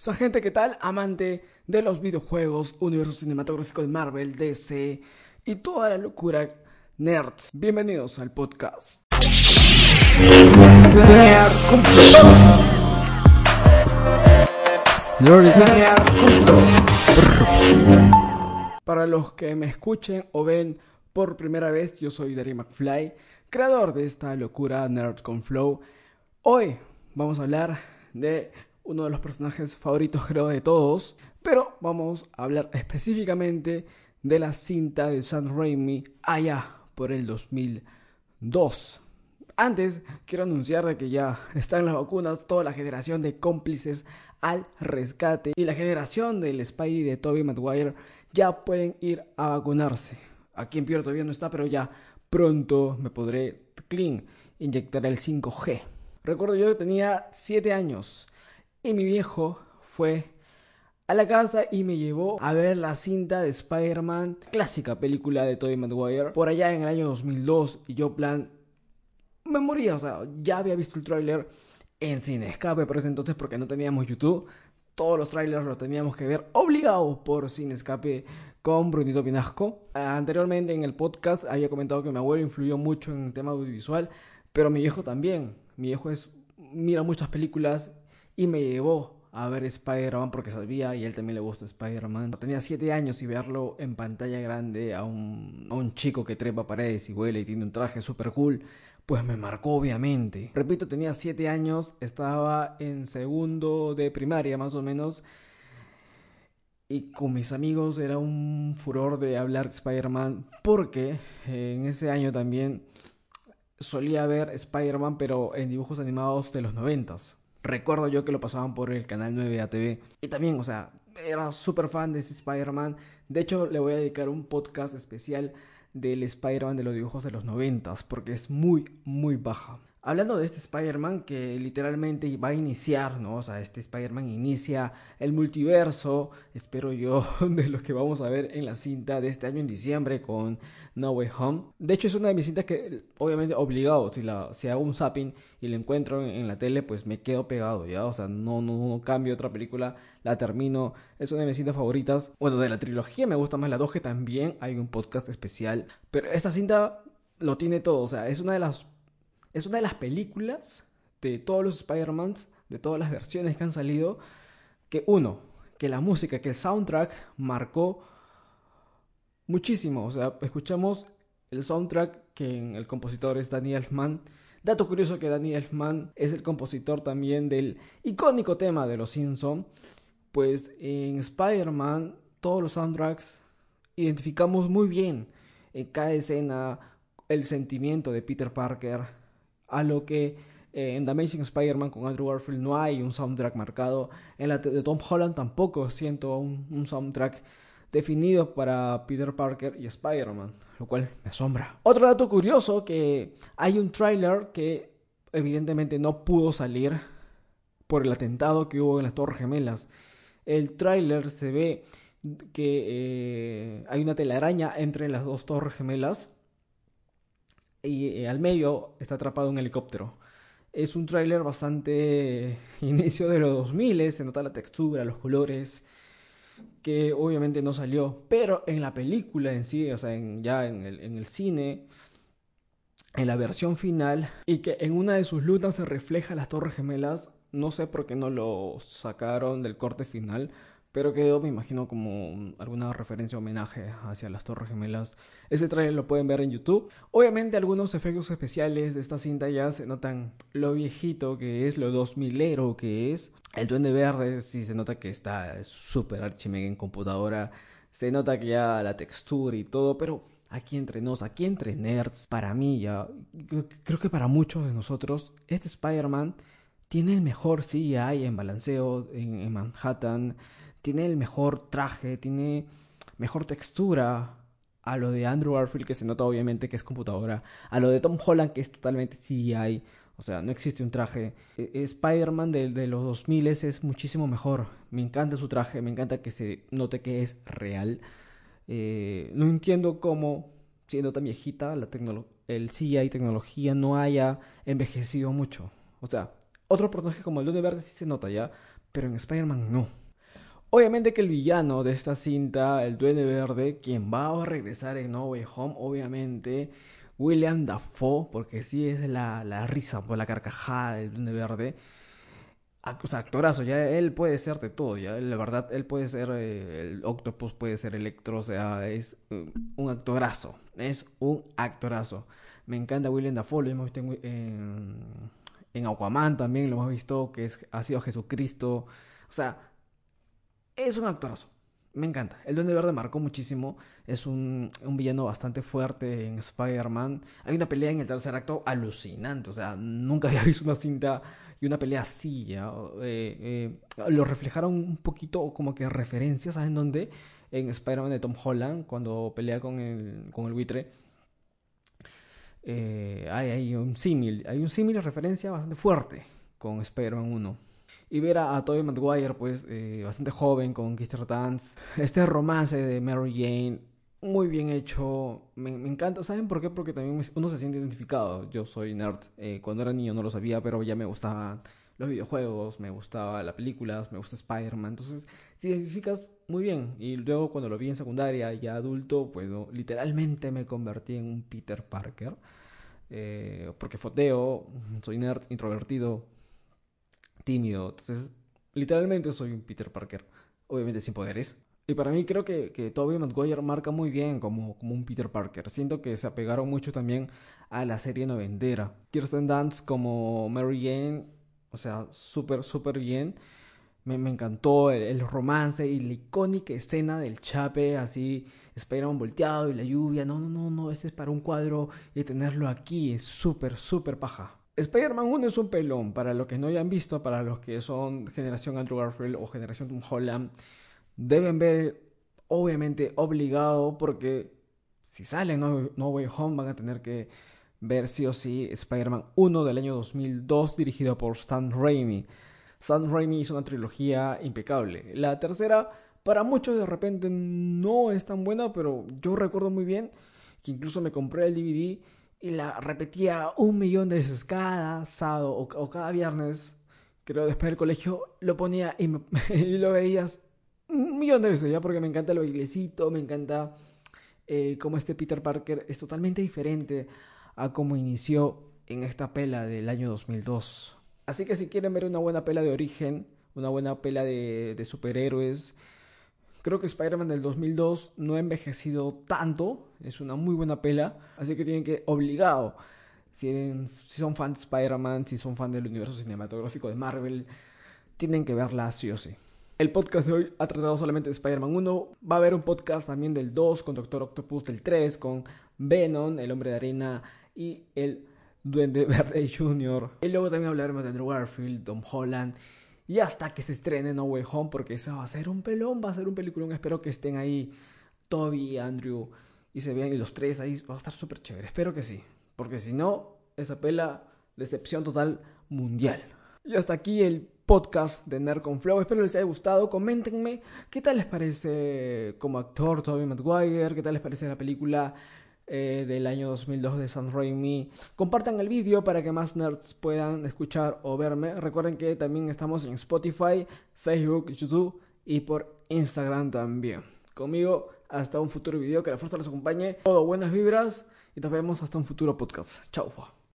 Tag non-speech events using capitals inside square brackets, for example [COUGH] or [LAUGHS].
Esa gente, ¿qué tal? Amante de los videojuegos, universo cinematográfico de Marvel, DC y toda la locura nerds. Bienvenidos al podcast. Para los que me escuchen o ven por primera vez, yo soy Derry McFly, creador de esta locura Nerd con Flow. Hoy vamos a hablar de uno de los personajes favoritos creo de todos, pero vamos a hablar específicamente de la cinta de Sam Raimi allá por el 2002. Antes quiero anunciar de que ya están las vacunas, toda la generación de cómplices al rescate y la generación del Spidey de Tobey Maguire ya pueden ir a vacunarse. Aquí en Pior todavía no está, pero ya pronto me podré clean inyectar el 5G. Recuerdo yo que tenía 7 años y mi viejo fue a la casa y me llevó a ver la cinta de Spider-Man, clásica película de Tobey Maguire, por allá en el año 2002 y yo plan me moría, o sea, ya había visto el tráiler en Cine Escape por ese entonces porque no teníamos YouTube. Todos los trailers los teníamos que ver obligados por Cine Escape con Brunito Pinasco. Anteriormente en el podcast había comentado que mi abuelo influyó mucho en el tema audiovisual, pero mi viejo también. Mi viejo es, mira muchas películas y me llevó a ver Spider-Man porque sabía y él también le gusta Spider-Man. Tenía 7 años y verlo en pantalla grande a un, a un chico que trepa paredes y vuela y tiene un traje super cool, pues me marcó obviamente. Repito, tenía 7 años, estaba en segundo de primaria más o menos. Y con mis amigos era un furor de hablar de Spider-Man porque en ese año también solía ver Spider-Man pero en dibujos animados de los noventas. Recuerdo yo que lo pasaban por el canal 9 ATV. Y también, o sea, era súper fan de Spider-Man. De hecho, le voy a dedicar un podcast especial del Spider-Man de los dibujos de los noventas, porque es muy, muy baja. Hablando de este Spider-Man que literalmente va a iniciar, ¿no? O sea, este Spider-Man inicia el multiverso, espero yo, [LAUGHS] de lo que vamos a ver en la cinta de este año en diciembre con No Way Home. De hecho, es una de mis cintas que, obviamente, obligado, si, la, si hago un zapping y la encuentro en, la tele, pues me quedo pegado, ¿ya? O sea, no, no, no cambio otra película, la termino. Es una de mis cintas favoritas. Bueno, de la trilogía me gusta más la 2, que también hay un podcast especial. Pero esta cinta lo tiene todo, o sea, es una de las es una de las películas de todos los Spider-Mans, de todas las versiones que han salido, que uno, que la música, que el soundtrack marcó muchísimo. O sea, escuchamos el soundtrack que el compositor es Danny Elfman. Dato curioso que Danny Elfman es el compositor también del icónico tema de Los Simpson. Pues en Spider-Man todos los soundtracks identificamos muy bien en cada escena el sentimiento de Peter Parker, a lo que eh, en The Amazing Spider-Man con Andrew Garfield no hay un soundtrack marcado. En la de Tom Holland tampoco siento un, soundtrack definido para Peter Parker y Spider-Man, lo cual me asombra. Otro dato curioso que hay un tráiler que evidentemente no pudo salir por el atentado que hubo en las Torres Gemelas. El tráiler se ve que eh, hay una telaraña entre las dos Torres Gemelas y eh, al medio está atrapado un helicóptero. Es un tráiler bastante [LAUGHS] inicio de los 2000, se nota la textura, los colores, que obviamente no salió, pero en la película en sí, o sea, ya en el, en el cine, en la versión final, y que en una de sus lunas se refleja las torres gemelas, no sé por qué no lo sacaron del corte final, pero quedó, me imagino, como alguna referencia o homenaje hacia las Torres Gemelas. Ese trailer lo pueden ver en YouTube. Obviamente algunos efectos especiales de esta cinta ya se notan lo viejito que es, lo 2000ero que es. El duende verde sí se nota que está súper archimega en computadora. Se nota que ya la textura y todo, pero aquí entre nos, aquí entre nerds, para mí ya, creo que para muchos de nosotros, este Spider-Man tiene el mejor CGI en balanceo en Manhattan tiene el mejor traje, tiene mejor textura a lo de Andrew Garfield, que se nota obviamente que es computadora, a lo de Tom Holland, que es totalmente CGI, o sea, no existe un traje. E, Spider-Man de, de, los 2000 es muchísimo mejor. Me encanta su traje, me encanta que se note que es real. Eh, no entiendo cómo, siendo tan viejita, la el CGI tecnología no haya envejecido mucho. O sea, otro personaje como el Duende Verde sí se nota ya, pero en Spider-Man no. Obviamente que el villano de esta cinta, el Duende Verde, quien va a regresar en No Way Home, obviamente, William Dafoe, porque sí es la, la risa por la carcajada del Duende Verde. O sea, actorazo, ya él puede ser de todo, ya la verdad, él puede ser eh, el Octopus, puede ser Electro, o sea, es eh, un actorazo, es un actorazo. Me encanta William Dafoe, lo hemos visto en, Aquaman también, lo hemos visto que ha sido Jesucristo, o sea, es un actorazo. Me encanta. El Duende Verde marcó muchísimo. Es un, un villano bastante fuerte en Spider-Man. Hay una pelea en el tercer acto alucinante. O sea, nunca había [LAUGHS] visto una cinta y una pelea así. ¿ya? Eh, eh, lo reflejaron un poquito como que referencias, ¿saben dónde? En Spider-Man de Tom Holland, cuando pelea con el, con el buitre. Eh, hay, un símil. Hay un símil referencia bastante fuerte con Spider-Man 1 y ver a, Tobey Maguire, pues, eh, bastante joven con Kirsten Dance. Este romance de Mary Jane, muy bien hecho. Me, encanta. ¿Saben por qué? Porque también uno se siente identificado. Yo soy nerd. Eh, cuando era niño no lo sabía, pero ya me gustaban los videojuegos, me gustaban las películas, me gusta Spider-Man. Entonces, te identificas muy bien. Y luego, cuando lo vi en secundaria, ya adulto, pues, literalmente me convertí en un Peter Parker. Eh, porque foteo, soy nerd, introvertido, tímido. Entonces, literalmente soy un Peter Parker, obviamente sin poderes. Y para mí creo que, que Tobey Maguire marca muy bien como, como un Peter Parker. Siento que se apegaron mucho también a la serie noventera. Kirsten Dunst como Mary Jane, o sea, súper, súper bien. Me, me, encantó el, romance y la icónica escena del chape, así, Spider-Man volteado y la lluvia. No, no, no, no, ese es para un cuadro y tenerlo aquí es súper, súper paja. Spider-Man 1 es un pelón, para los que no hayan visto, para los que son generación Andrew Garfield o generación Tom Holland, deben ver, obviamente, obligado, porque si salen no, no Way Home van a tener que ver sí o sí Spider-Man 1 del año 2002, dirigido por Stan Raimi. Stan Raimi hizo una trilogía impecable. La tercera, para muchos de repente no es tan buena, pero yo recuerdo muy bien que incluso me compré el DVD y la repetía un millón de veces cada sábado o, cada viernes, creo después del colegio, lo ponía y, [LAUGHS] lo veías un millón de veces ya porque me encanta el bailecito, me encanta eh, cómo este Peter Parker es totalmente diferente a cómo inició en esta pela del año 2002. Así que si quieren ver una buena pela de origen, una buena pela de, de superhéroes, Creo que Spider-Man del 2002 no ha envejecido tanto, es una muy buena pela, así que tienen que, obligado, si, son fans de Spider-Man, si son fans del universo cinematográfico de Marvel, tienen que verla sí o sí. El podcast de hoy ha tratado solamente de Spider-Man 1, va a haber un podcast también del 2 con Doctor Octopus, del 3 con Venom, el hombre de arena y el Duende [LAUGHS] Verde Jr. Y luego también hablaremos de Andrew Garfield, Tom Holland y hasta que se estrene No Way Home, porque eso va a ser un pelón, va a ser un peliculón. Espero que estén ahí Toby, Andrew y se vean y los tres ahí. Va a estar súper chévere. Espero que sí, porque si no, esa pela, decepción total mundial. Y hasta aquí el podcast de Nerd Flow. Espero les haya gustado. Coméntenme qué tal les parece como actor Toby Maguire, qué tal les parece la película eh, del año 2002 de San Raimi. Compartan el vídeo para que más nerds puedan escuchar o verme. Recuerden que también estamos en Spotify, Facebook, YouTube y por Instagram también. Conmigo hasta un futuro video. Que la fuerza los acompañe. Todo buenas vibras y nos vemos hasta un futuro podcast. Chau.